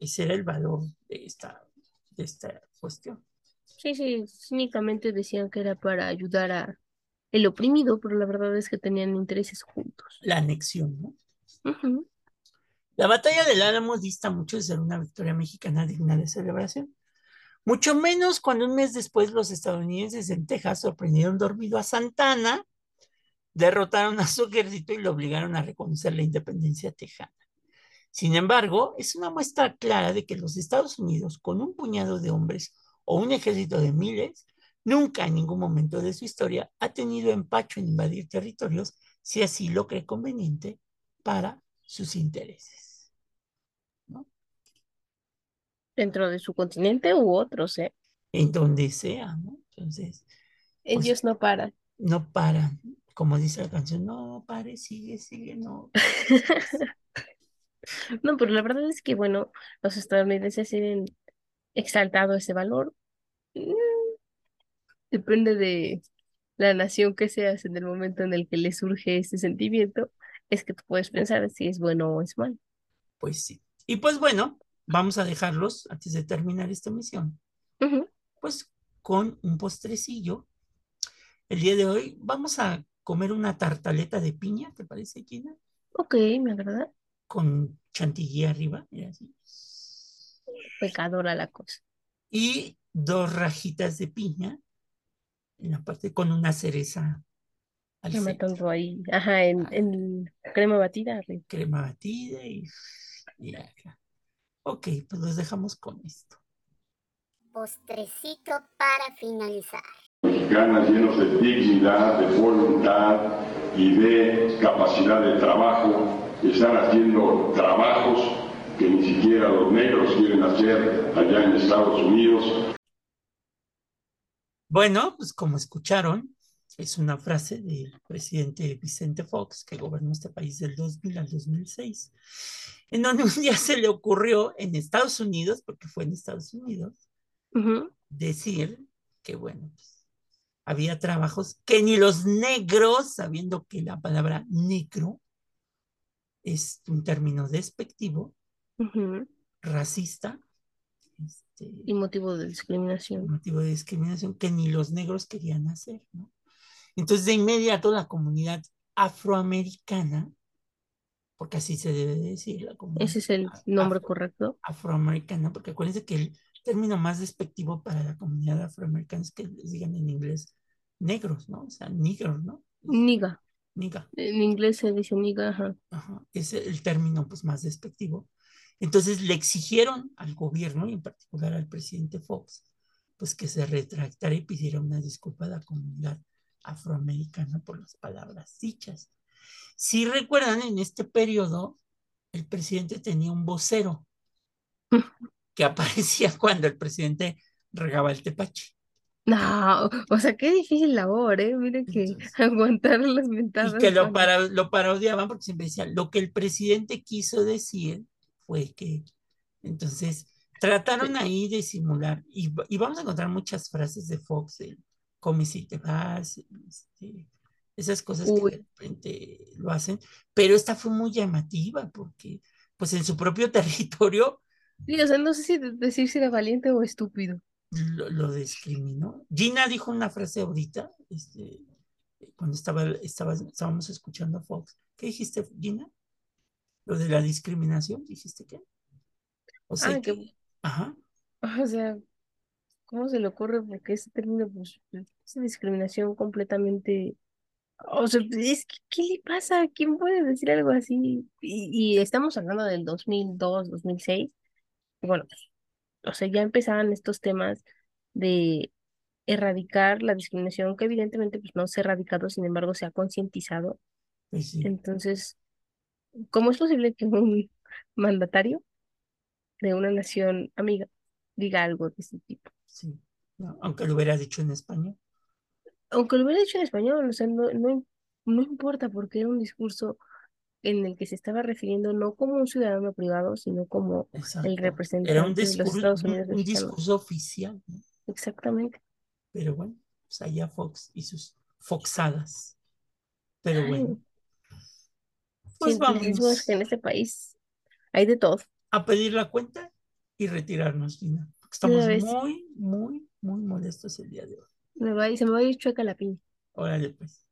ese era el valor de esta, de esta cuestión. Sí, sí, cínicamente decían que era para ayudar a el oprimido, pero la verdad es que tenían intereses juntos. La anexión, ¿no? La batalla del Álamo dista mucho de ser una victoria mexicana digna de celebración. Mucho menos cuando un mes después los estadounidenses en Texas sorprendieron dormido a Santana, derrotaron a su ejército y lo obligaron a reconocer la independencia tejana. Sin embargo, es una muestra clara de que los Estados Unidos, con un puñado de hombres o un ejército de miles, nunca en ningún momento de su historia ha tenido empacho en invadir territorios si así lo cree conveniente para sus intereses. Dentro de su continente u otros, ¿eh? En donde sea, ¿no? Entonces. Pues, Ellos no paran. No paran. Como dice la canción, no pare, sigue, sigue, no. no, pero la verdad es que, bueno, los estadounidenses tienen exaltado ese valor. Mm, depende de la nación que seas en el momento en el que le surge ese sentimiento, es que tú puedes pensar si es bueno o es malo. Pues sí. Y pues bueno, vamos a dejarlos antes de terminar esta misión. Pues con un postrecillo. El día de hoy vamos a comer una tartaleta de piña, ¿te parece, Gina? Ok, me agrada. Con chantilly arriba, mira así. Pecadora la cosa. Y dos rajitas de piña en la parte con una cereza al centro. Rematando ahí. Ajá, en, en crema batida arriba. crema batida y, y acá. Ok, pues los dejamos con esto. Postrecito para finalizar. mexicanas llenos de dignidad, de voluntad y de capacidad de trabajo, están haciendo trabajos que ni siquiera los negros quieren hacer allá en Estados Unidos. Bueno, pues como escucharon, es una frase del presidente Vicente Fox, que gobernó este país del 2000 al 2006, en donde un día se le ocurrió en Estados Unidos, porque fue en Estados Unidos, decir que, bueno, pues, había trabajos que ni los negros, sabiendo que la palabra negro es un término despectivo, racista, este, Y motivo de discriminación. motivo de discriminación que ni los negros querían hacer, ¿no? Entonces, de inmediato, la comunidad afroamericana, porque así se debe decir, la comunidad Ese es el nombre afro- correcto. afroamericana, porque acuérdense que el término más despectivo para la comunidad afroamericana es que les digan en inglés negros, ¿no? O sea, negros, ¿no? Niga. Niga. En inglés se dice niga, ajá. Ajá, es el término pues, más despectivo. Entonces le exigieron al gobierno y en particular al presidente Fox, pues que se retractara y pidiera una disculpa a la comunidad afroamericana por las palabras dichas. Si recuerdan, en este periodo el presidente tenía un vocero que aparecía cuando el presidente regaba el tepache. No, o sea, qué difícil labor, ¿eh? Mire que Entonces- aguantar las Y mentadas. que lo, para- lo parodiaban porque siempre decía, lo que el presidente quiso decir fue que, entonces, trataron ahí de simular, y, va- y vamos a encontrar muchas frases de Fox, come si te vas, este, esas cosas que de repente lo hacen, pero esta fue muy llamativa porque, pues en su propio territorio Sí, o sea, no sé si decir si era valiente o estúpido. lo, lo discriminó. Gina dijo una frase ahorita, este, cuando estaba, estaba, estábamos escuchando a Fox. ¿Qué dijiste, Gina? Lo de la discriminación, ¿dijiste qué? O sea, Ah, que, que- ajá, O sea, ¿cómo se le ocurre? Porque ese término, pues, es discriminación completamente. O sea, es que, ¿qué le pasa? ¿Quién puede decir algo así? Y, y estamos hablando del 2002, 2006. y Bueno, o sea, ya empezaban estos temas de erradicar la discriminación, que evidentemente pues, no se ha erradicado, sin embargo, se ha concientizado. pues sí, Entonces, ¿cómo es posible que un mandatario de una nación amiga diga algo de ese tipo? Sí. No, aunque lo hubiera dicho en español. Aunque lo hubiera dicho en español, o sea, no, no, no importa porque era un discurso en el que se estaba refiriendo no como un ciudadano privado, sino como Exacto. el representante Era un de los discurso, Estados un, Unidos un discurso oficial, ¿no? Exactamente. Pero bueno, pues allá Fox y sus foxadas. Pero bueno, pues vamos que en este país hay de todo. a pedir la cuenta y retirarnos, Gina. Estamos muy, muy, muy molestos el día de hoy. Me ir- se me va a ir chueca la piña. Órale, pues.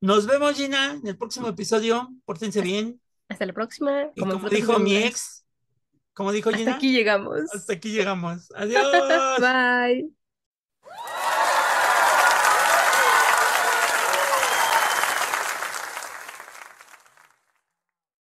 Nos vemos, Gina, en el próximo episodio. Pórtense bien. Hasta la próxima. Y como y dijo mi ex, como dijo Hasta Gina, aquí llegamos. hasta aquí llegamos. Adiós. Bye.